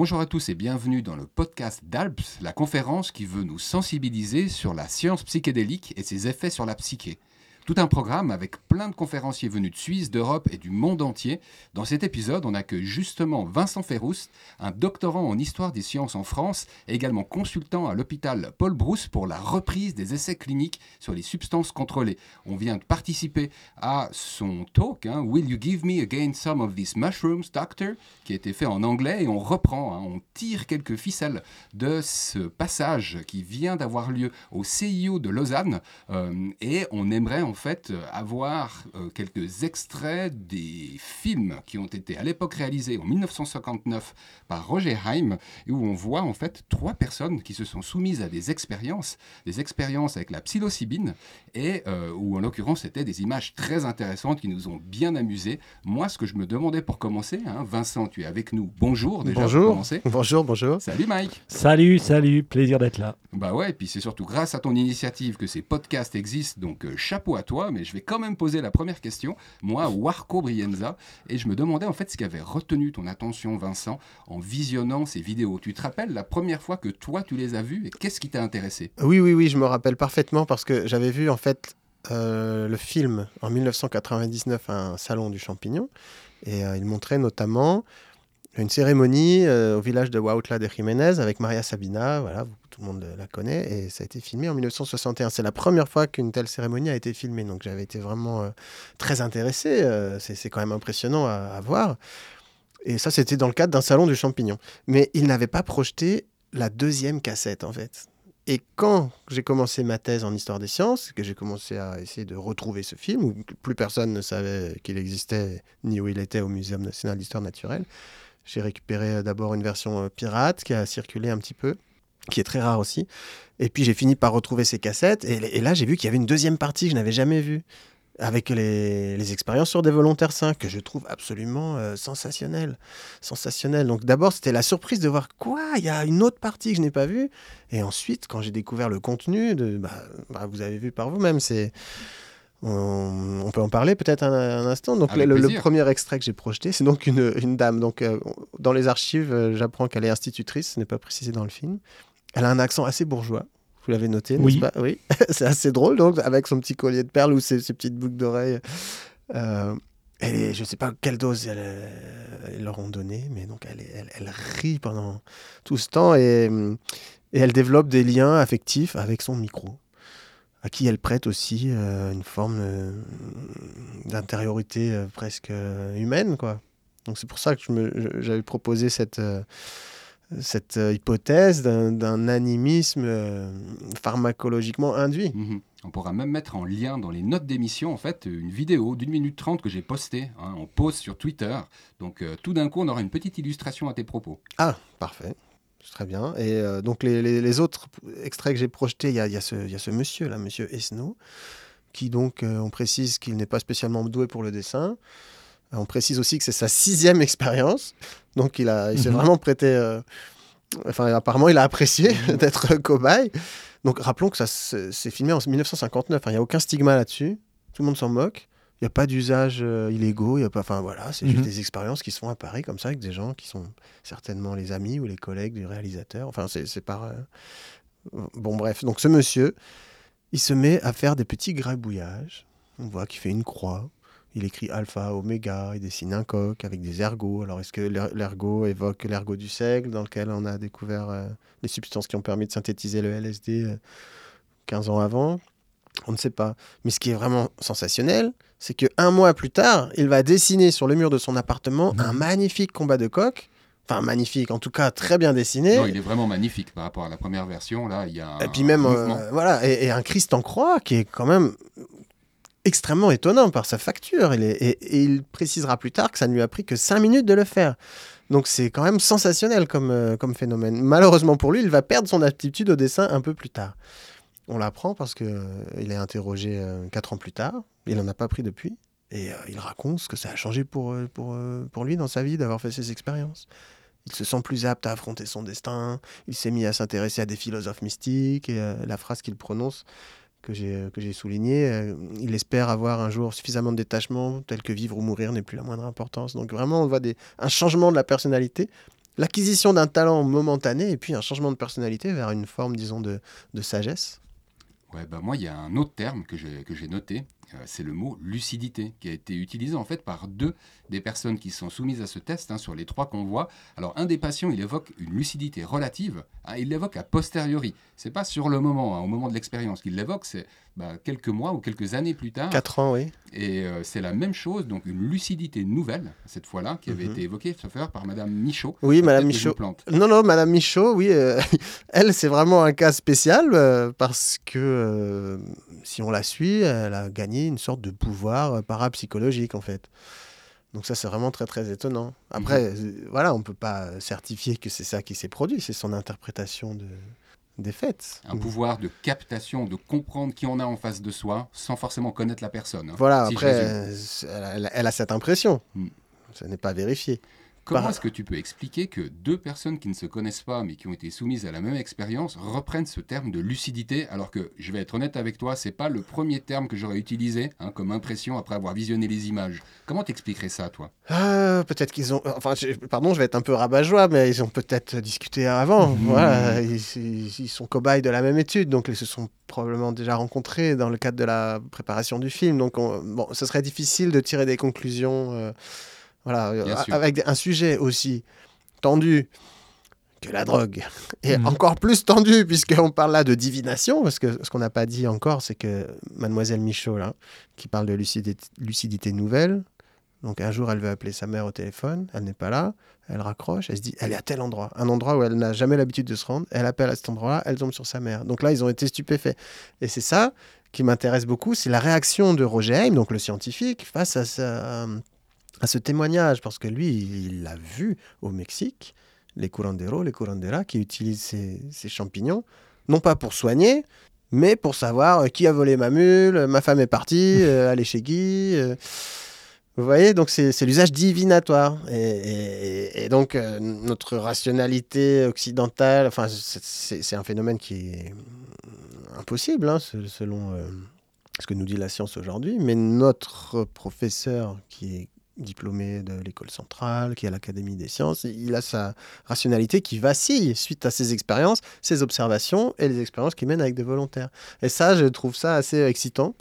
bonjour à tous et bienvenue dans le podcast d'Alps, la conférence qui veut nous sensibiliser sur la science psychédélique et ses effets sur la psyché. Tout un programme avec plein de conférenciers venus de Suisse, d'Europe et du monde entier. Dans cet épisode, on accueille justement Vincent Ferrouste, un doctorant en histoire des sciences en France, également consultant à l'hôpital Paul Brousse pour la reprise des essais cliniques sur les substances contrôlées. On vient de participer à son talk, hein, Will you give me again some of these mushrooms, doctor qui a été fait en anglais et on reprend, hein, on tire quelques ficelles de ce passage qui vient d'avoir lieu au CIO de Lausanne euh, et on aimerait en fait euh, avoir euh, quelques extraits des films qui ont été à l'époque réalisés en 1959 par Roger Haim, où on voit en fait trois personnes qui se sont soumises à des expériences, des expériences avec la psilocybine, et euh, où en l'occurrence c'était des images très intéressantes qui nous ont bien amusés. Moi, ce que je me demandais pour commencer, hein, Vincent, tu es avec nous. Bonjour déjà. Bonjour. Pour commencer. Bonjour, bonjour. Salut Mike. Salut, salut, plaisir d'être là. Bah ouais, et puis c'est surtout grâce à ton initiative que ces podcasts existent, donc chapeau à toi, mais je vais quand même poser la première question, moi, Warco Brienza, et je me demandais en fait ce qui avait retenu ton attention, Vincent, en visionnant ces vidéos. Tu te rappelles la première fois que toi, tu les as vues, et qu'est-ce qui t'a intéressé? Oui, oui, oui, je me rappelle parfaitement parce que j'avais vu en fait euh, le film en 1999 à un salon du champignon, et euh, il montrait notamment une cérémonie euh, au village de Huautla de Jiménez avec Maria Sabina, voilà, tout le monde la connaît, et ça a été filmé en 1961. C'est la première fois qu'une telle cérémonie a été filmée, donc j'avais été vraiment euh, très intéressé. euh, c'est quand même impressionnant à, voir. Et ça, c'était dans le cadre d'un salon du champignon. Mais il n'avait pas projeté la deuxième cassette, en fait. Et quand j'ai commencé ma thèse en histoire des sciences, que j'ai commencé à essayer de retrouver ce film, où plus personne ne savait qu'il existait ni où il était au Muséum national d'histoire naturelle, j'ai récupéré euh, d'abord une version pirate qui a circulé un petit peu, qui est très rare aussi. Et puis j'ai fini par retrouver ces cassettes. Et, et là, j'ai vu qu'il y avait une deuxième partie que je n'avais jamais vue, avec les, les expériences sur des volontaires sains, que je trouve absolument euh, sensationnelles. Sensationnelles. Donc d'abord, c'était la surprise de voir quoi? Il y a une autre partie que je n'ai pas vue. Et ensuite, quand j'ai découvert le contenu, de, bah, bah, vous avez vu par vous-même, c'est... On, on peut en parler peut-être un, un instant. Donc le, premier extrait que j'ai projeté, c'est donc une, une dame. Donc euh, dans les archives, euh, j'apprends qu'elle est institutrice. Ce n'est pas précisé dans le film. Elle a un accent assez bourgeois. Vous l'avez noté, n'est-ce Oui. pas? Oui. c'est assez drôle donc avec son petit collier de perles ou ses, ses petites boucles d'oreilles. Euh, elle est- je ne sais pas quelle dose elle, euh, ils leur ont donné, mais donc elle, est- elle, elle rit pendant tout ce temps et, hum, et elle développe des liens affectifs avec son micro, à qui elle prête aussi euh, une forme euh, d'intériorité presque humaine, quoi. Donc c'est pour ça que j'avais proposé cette, cette euh, hypothèse d'un animisme euh, pharmacologiquement induit. Mhm. On pourra même mettre en lien dans les notes d'émission, en fait, une vidéo d'une minute trente que j'ai postée. hein, on poste sur Twitter. Donc, euh, tout d'un coup, on aura une petite illustration à tes propos. Ah, parfait. C'est Très bien. Et donc, les, les- les autres extraits que j'ai projetés, il y a, il y a ce- il y a ce monsieur, là, monsieur Esno, qui donc, on précise qu'il n'est pas spécialement doué pour le dessin. On précise aussi que c'est sa sixième expérience. Donc, il, a, il s'est Mhm. vraiment prêté. euh, Enfin, apparemment, il a apprécié d'être cobaye. Donc, rappelons que ça c'est filmé en 1959. hein. Il n'y a aucun stigma là-dessus. Tout le monde s'en moque. Il n'y a pas d'usage euh, illégaux. Il y a pas. Enfin, voilà, c'est juste Mhm. des expériences qui se font à Paris comme ça avec des gens qui sont certainement les amis ou les collègues du réalisateur. Enfin, c'est c'est par. euh, Bon, bref. Donc, ce monsieur, il se met à faire des petits grabouillages. On voit qu'il fait une croix. Il écrit alpha, oméga, il dessine un coq avec des ergots. Alors, est-ce que l'er- l'ergot évoque l'ergot du seigle, dans lequel on a découvert euh, les substances qui ont permis de synthétiser le LSD euh, 15 ans avant? On ne sait pas. Mais ce qui est vraiment sensationnel, c'est que un mois plus tard, il va dessiner sur le mur de son appartement un magnifique combat de coq. Enfin, magnifique, en tout cas très bien dessiné. Non, il est vraiment magnifique par rapport à la première version. Là, il y a un, Et puis même, un euh, voilà, et, et un Christ en croix qui est quand même extrêmement étonnant par sa facture. Il et, il précisera plus tard que ça ne lui a pris que 5 minutes de le faire. Donc c'est quand même sensationnel comme, euh, comme phénomène. Malheureusement pour lui, il va perdre son aptitude au dessin un peu plus tard. On l'apprend parce qu'il est interrogé 4 ans plus tard. Il n'en a pas pris depuis. Et euh, il raconte ce que ça a changé pour, euh, euh, lui dans sa vie d'avoir fait ces expériences. Il se sent plus apte à affronter son destin. Il s'est mis à s'intéresser à des philosophes mystiques. Et euh, la phrase qu'il prononce, que j'ai que j'ai soulignée, euh, il espère avoir un jour suffisamment de détachement, tel que vivre ou mourir n'est plus la moindre importance. Donc vraiment, on voit des, un changement de la personnalité l'acquisition d'un talent momentané et puis un changement de personnalité vers une forme, disons, de, de sagesse. Ouais, bah moi, il y a un autre terme que j'ai noté, euh, c'est le mot lucidité, qui a été utilisé en fait par deux des personnes qui sont soumises à ce test, hein, sur les trois qu'on voit. Alors, un des patients, il évoque une lucidité relative, hein, il l'évoque a posteriori. C'est pas sur le moment, hein, au moment de l'expérience qu'il l'évoque, c'est bah, quelques mois ou quelques années plus tard. Quatre ans, oui. Et euh, c'est la même chose, donc une lucidité nouvelle, cette fois-là, qui avait mhm. été évoquée, sauf par Madame Michaud. Oui, Madame Michaud. Non, non, Madame Michaud, oui, euh, elle, c'est vraiment un cas spécial parce que si on la suit, elle a gagné une sorte de pouvoir parapsychologique, en fait. Donc ça, c'est vraiment très, très étonnant. Après, mhm. euh, voilà, on ne peut pas certifier que c'est ça qui s'est produit, c'est son interprétation de, des faits. Un pouvoir de captation, de comprendre qui on a en face de soi, sans forcément connaître la personne. Hein, voilà, après, elle, a cette impression. Mm. Ça n'est pas vérifié. Comment est-ce que tu peux expliquer que deux personnes qui ne se connaissent pas mais qui ont été soumises à la même expérience reprennent ce terme de lucidité alors que, je vais être honnête avec toi, c'est pas le premier terme que j'aurais utilisé hein, comme impression après avoir visionné les images. Comment t'expliquerais ça, toi? Euh, Peut-être qu'ils ont... Enfin, pardon, je vais être un peu rabat-joie, mais ils ont peut-être discuté avant. Mmh. Voilà, ils, sont cobayes de la même étude, donc ils se sont probablement déjà rencontrés dans le cadre de la préparation du film. Donc, bon, ce serait difficile de tirer des conclusions... Euh, voilà, euh, avec un sujet aussi tendu que la drogue. Et mhm. encore plus tendu, puisqu'on parle là de divination, parce que ce qu'on n'a pas dit encore, c'est que mademoiselle Michaud, là, qui parle de lucidité, lucidité nouvelle, donc un jour, elle veut appeler sa mère au téléphone, elle n'est pas là, elle raccroche, elle se dit, elle est à tel endroit, un endroit où elle n'a jamais l'habitude de se rendre, elle appelle à cet endroit-là, elle tombe sur sa mère. Donc là, ils ont été stupéfaits. Et c'est ça qui m'intéresse beaucoup, c'est la réaction de Roger Haim, donc le scientifique, face à, sa, à ce témoignage, parce que lui, il l'a vu au Mexique, les curanderos, les curanderas qui utilisent ces, champignons, non pas pour soigner, mais pour savoir euh, qui a volé ma mule, ma femme est partie, euh, est chez Guy. Euh. vous voyez, donc c'est l'usage divinatoire. Et, donc notre rationalité occidentale, enfin c'est un phénomène qui est impossible, hein, selon ce que nous dit la science aujourd'hui. Mais notre professeur qui est diplômé de l'école centrale, qui est à l'Académie des sciences. Il a sa rationalité qui vacille suite à ses expériences, ses observations et les expériences qu'il mène avec des volontaires. Et ça, je trouve ça assez excitant.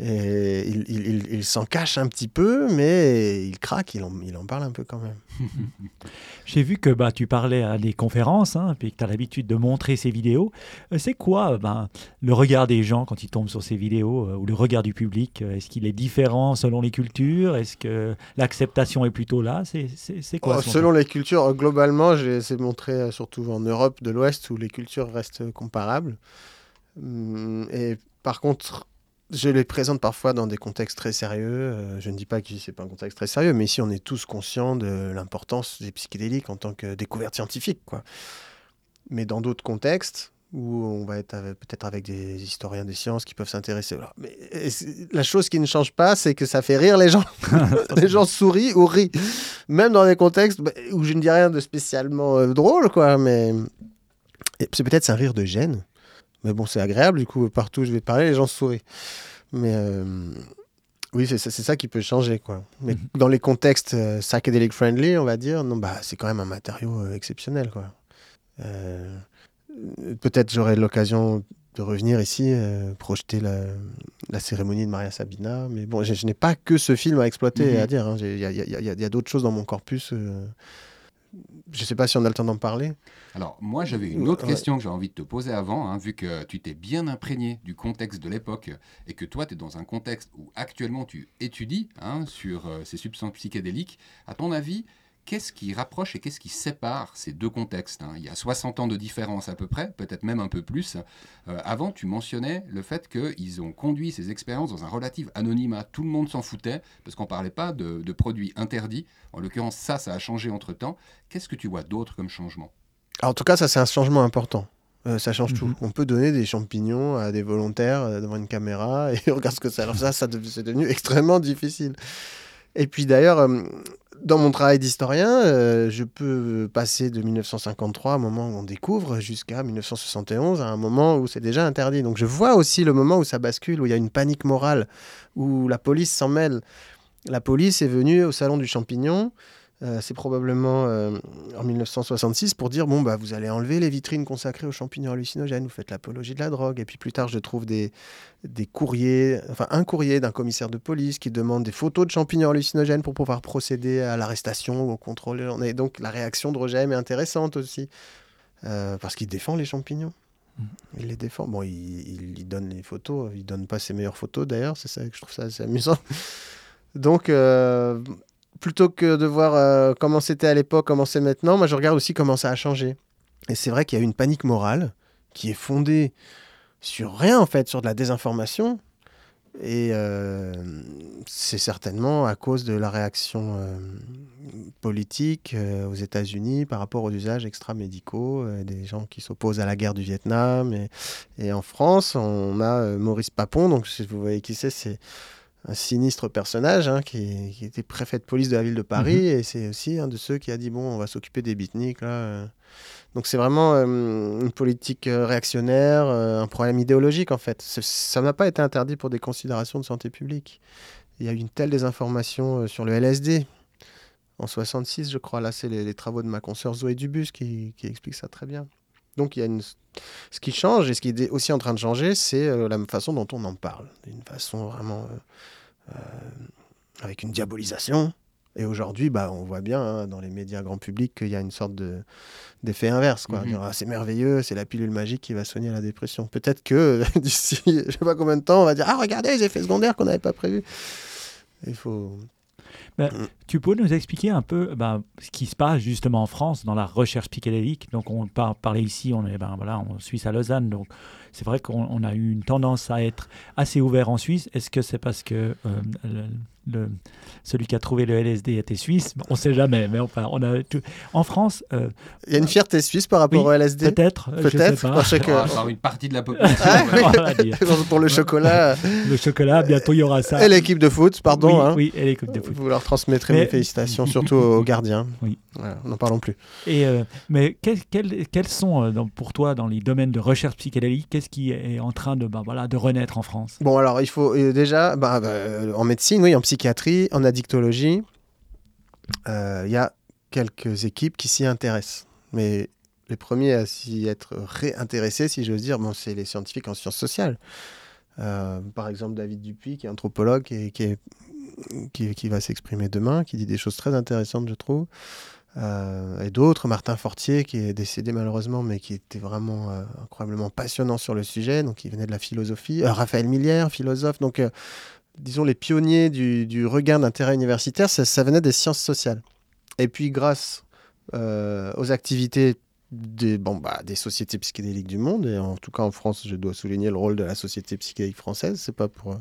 Et il, s'en cache un petit peu, mais il craque, il en, parle un peu quand même. J'ai vu que bah, tu parlais à des conférences, hein, puis que tu as l'habitude de montrer ces vidéos. Euh, c'est quoi ben, le regard des gens quand ils tombent sur ces vidéos, euh, ou le regard du public? Est-ce qu'il est différent selon les cultures? Est-ce que l'acceptation est plutôt là? C'est quoi oh, Selon les cultures, globalement, j'ai essayé de montrer euh, surtout en Europe de l'Ouest où les cultures restent comparables. Hum, et par contre, je les présente parfois dans des contextes très sérieux. Euh, je ne dis pas que c'est pas un contexte très sérieux, mais ici on est tous conscients de l'importance des psychédéliques en tant que découverte scientifique. Quoi. Mais dans d'autres contextes, où on va être peut-être avec des historiens des sciences qui peuvent s'intéresser. Mais la chose qui ne change pas, c'est que ça fait rire les gens. les gens sourient ou rient. Même dans des contextes bah, où je ne dis rien de spécialement euh, drôle, quoi. Mais c'est peut-être un rire de gêne. Mais bon, c'est agréable, du coup, partout où je vais parler, les gens sourient. Mais euh, oui, c'est ça qui peut changer, quoi. Mais mhm. dans les contextes euh, psychedelic friendly, on va dire, non, bah, c'est quand même un matériau euh, exceptionnel, quoi. Peut-être j'aurai l'occasion de revenir ici, projeter la, la, cérémonie de Maria Sabina. Mais bon, je, n'ai pas que ce film à exploiter mhm. à dire. Hein. Il y a, y a d'autres choses dans mon corpus je ne sais pas si on a le temps d'en parler. Alors, moi, j'avais une autre question que j'ai envie de te poser avant, hein, vu que tu t'es bien imprégné du contexte de l'époque et que toi, tu es dans un contexte où actuellement tu étudies hein, sur euh, ces substances psychédéliques. À ton avis, qu'est-ce qui rapproche et qu'est-ce qui sépare ces deux contextes hein? Il y a 60 ans de différence à peu près, peut-être même un peu plus. Euh, avant, tu mentionnais le fait qu'ils ont conduit ces expériences dans un relatif anonymat. Tout le monde s'en foutait parce qu'on ne parlait pas de, produits interdits. En l'occurrence, ça, ça a changé entre-temps. Qu'est-ce que tu vois d'autre comme changement? En tout cas, ça, c'est un changement important. Euh, ça change tout. Mhm. On peut donner des champignons à des volontaires euh, devant une caméra et regarde ce que ça. Alors ça, ça c'est devenu extrêmement difficile. Et puis d'ailleurs, dans mon travail d'historien, euh, je peux passer de 1953, un moment où on découvre, jusqu'à 1971, à un moment où c'est déjà interdit. Donc je vois aussi le moment où ça bascule, où il y a une panique morale, où la police s'en mêle. La police est venue au salon du champignon Euh, c'est probablement euh, en 1966 pour dire bon bah vous allez enlever les vitrines consacrées aux champignons hallucinogènes, vous faites l'apologie de la drogue et puis plus tard je trouve des, des courriers, enfin un courrier d'un commissaire de police qui demande des photos de champignons hallucinogènes pour pouvoir procéder à l'arrestation ou au contrôle. Et donc la réaction de Roger est intéressante aussi euh, parce qu'il défend les champignons. Mm. Il les défend. Bon, il, il, donne les photos. Il donne pas ses meilleures photos d'ailleurs. C'est ça que je trouve ça assez amusant. Donc, plutôt que de voir euh, comment c'était à l'époque, comment c'est maintenant, moi je regarde aussi comment ça a changé. Et c'est vrai qu'il y a une panique morale qui est fondée sur rien en fait, sur de la désinformation. Et euh, c'est certainement à cause de la réaction euh, politique aux États-Unis par rapport aux usages extra-médicaux, des gens qui s'opposent à la guerre du Vietnam. Et, et, en France, on a Maurice Papon, donc si vous voyez qui c'est, c'est un sinistre personnage hein, qui, était préfet de police de la ville de Paris mhm. et c'est aussi un de ceux qui a dit bon on va s'occuper des beatniks là. Euh. Donc c'est vraiment euh, une politique euh, réactionnaire, un problème idéologique en fait. Ça n'a pas été interdit pour des considérations de santé publique. Il y a eu une telle désinformation sur le LSD en 66 je crois. Là c'est les, travaux de ma consoeur Zoé Dubus qui, qui expliquent ça très bien. Donc il y a une... ce qui change et ce qui est aussi en train de changer, c'est la façon dont on en parle, d'une façon vraiment euh, avec une diabolisation. Et aujourd'hui, bah, on voit bien hein, dans les médias grand public qu'il y a une sorte d'effet inverse. Quoi. Mhm. Ah, c'est merveilleux, c'est la pilule magique qui va soigner la dépression. Peut-être que d'ici je sais pas combien de temps, on va dire Ah, regardez les effets secondaires qu'on n'avait pas prévus. Il faut. Bah, mm. Tu peux nous expliquer un peu bah, ce qui se passe justement en France dans la recherche psychédélique? Donc, on parlait ici, on est ben, voilà, en Suisse à Lausanne. Donc, c'est vrai qu'on a eu une tendance à être assez ouvert en Suisse. Est-ce que c'est parce que euh, le, celui qui a trouvé le LSD était suisse On ne sait jamais, mais enfin, on a en France. Euh, Il y a une fierté suisse par rapport au LSD Peut-être. Peut-être. Par une partie de la population. Pour le chocolat. le chocolat, bientôt il y aura ça. Et l'équipe de foot, pardon. Oui, hein. oui et l'équipe de foot. Vous leur transmettrez mes félicitations, surtout aux gardiens. Oui. n'en parlons plus. Et, euh, mais quels sont, pour toi, dans les domaines de recherche psychédélique, qui est en train de, bah, voilà, de renaître en France? Bon, alors il faut euh, déjà, bah, bah, en médecine, oui, en psychiatrie, en addictologie, euh, il y a quelques équipes qui s'y intéressent. Mais les premiers à s'y être réintéressés, si j'ose dire, c'est les scientifiques en sciences sociales. Euh, par exemple, David Dupuis, qui est anthropologue et qui, va s'exprimer demain, qui dit des choses très intéressantes, je trouve. Euh, et d'autres, Martin Fortier, qui est décédé malheureusement, mais qui était vraiment euh, incroyablement passionnant sur le sujet, donc il venait de la philosophie. Euh, Raphaël Millière, philosophe, donc disons les pionniers du, du regain d'intérêt universitaire, ça, venait des sciences sociales. Et puis grâce aux activités des, bon, bah, des sociétés psychédéliques du monde, et en tout cas en France, je dois souligner le rôle de la société psychédélique française, c'est pas pour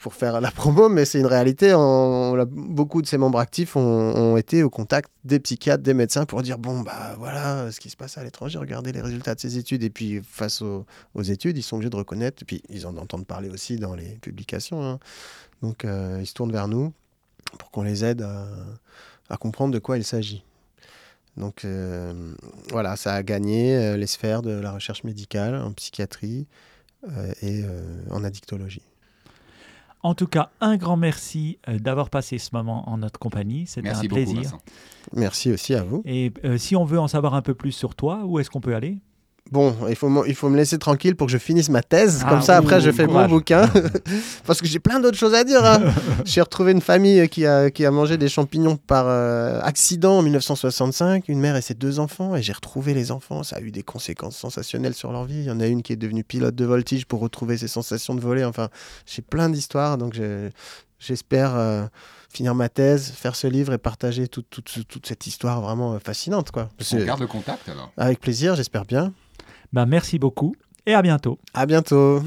pour faire la promo, mais c'est une réalité. Beaucoup de ses membres actifs ont, été au contact des psychiatres, des médecins pour dire bon, bah voilà ce qui se passe à l'étranger, regardez les résultats de ces études. Et puis, face aux, études, ils sont obligés de reconnaître, et puis ils en entendent parler aussi dans les publications. Hein. Donc, euh, ils se tournent vers nous pour qu'on les aide à, comprendre de quoi il s'agit. Donc, euh, voilà, ça a gagné euh, les sphères de la recherche médicale en psychiatrie et en addictologie. En tout cas, un grand merci euh, d'avoir passé ce moment en notre compagnie. C'était un plaisir. merci aussi à vous. Et euh, si on veut en savoir un peu plus sur toi, où est-ce qu'on peut aller? Bon, il faut, il faut me laisser tranquille pour que je finisse ma thèse. Comme ah ça, après, je fais mon bouquin. Parce que j'ai plein d'autres choses à dire. Hein. j'ai retrouvé une famille qui a, qui a mangé des champignons par euh, accident en 1965. Une mère et ses deux enfants. Et j'ai retrouvé les enfants. Ça a eu des conséquences sensationnelles sur leur vie. Il y en a une qui est devenue pilote de voltige pour retrouver ses sensations de voler. Enfin, j'ai plein d'histoires. Donc, j'espère. Euh, finir ma thèse, faire ce livre et partager toute, toute, toute cette histoire vraiment fascinante. Quoi. On garde le contact alors Avec plaisir, j'espère bien. Bah, merci beaucoup et à bientôt. À bientôt.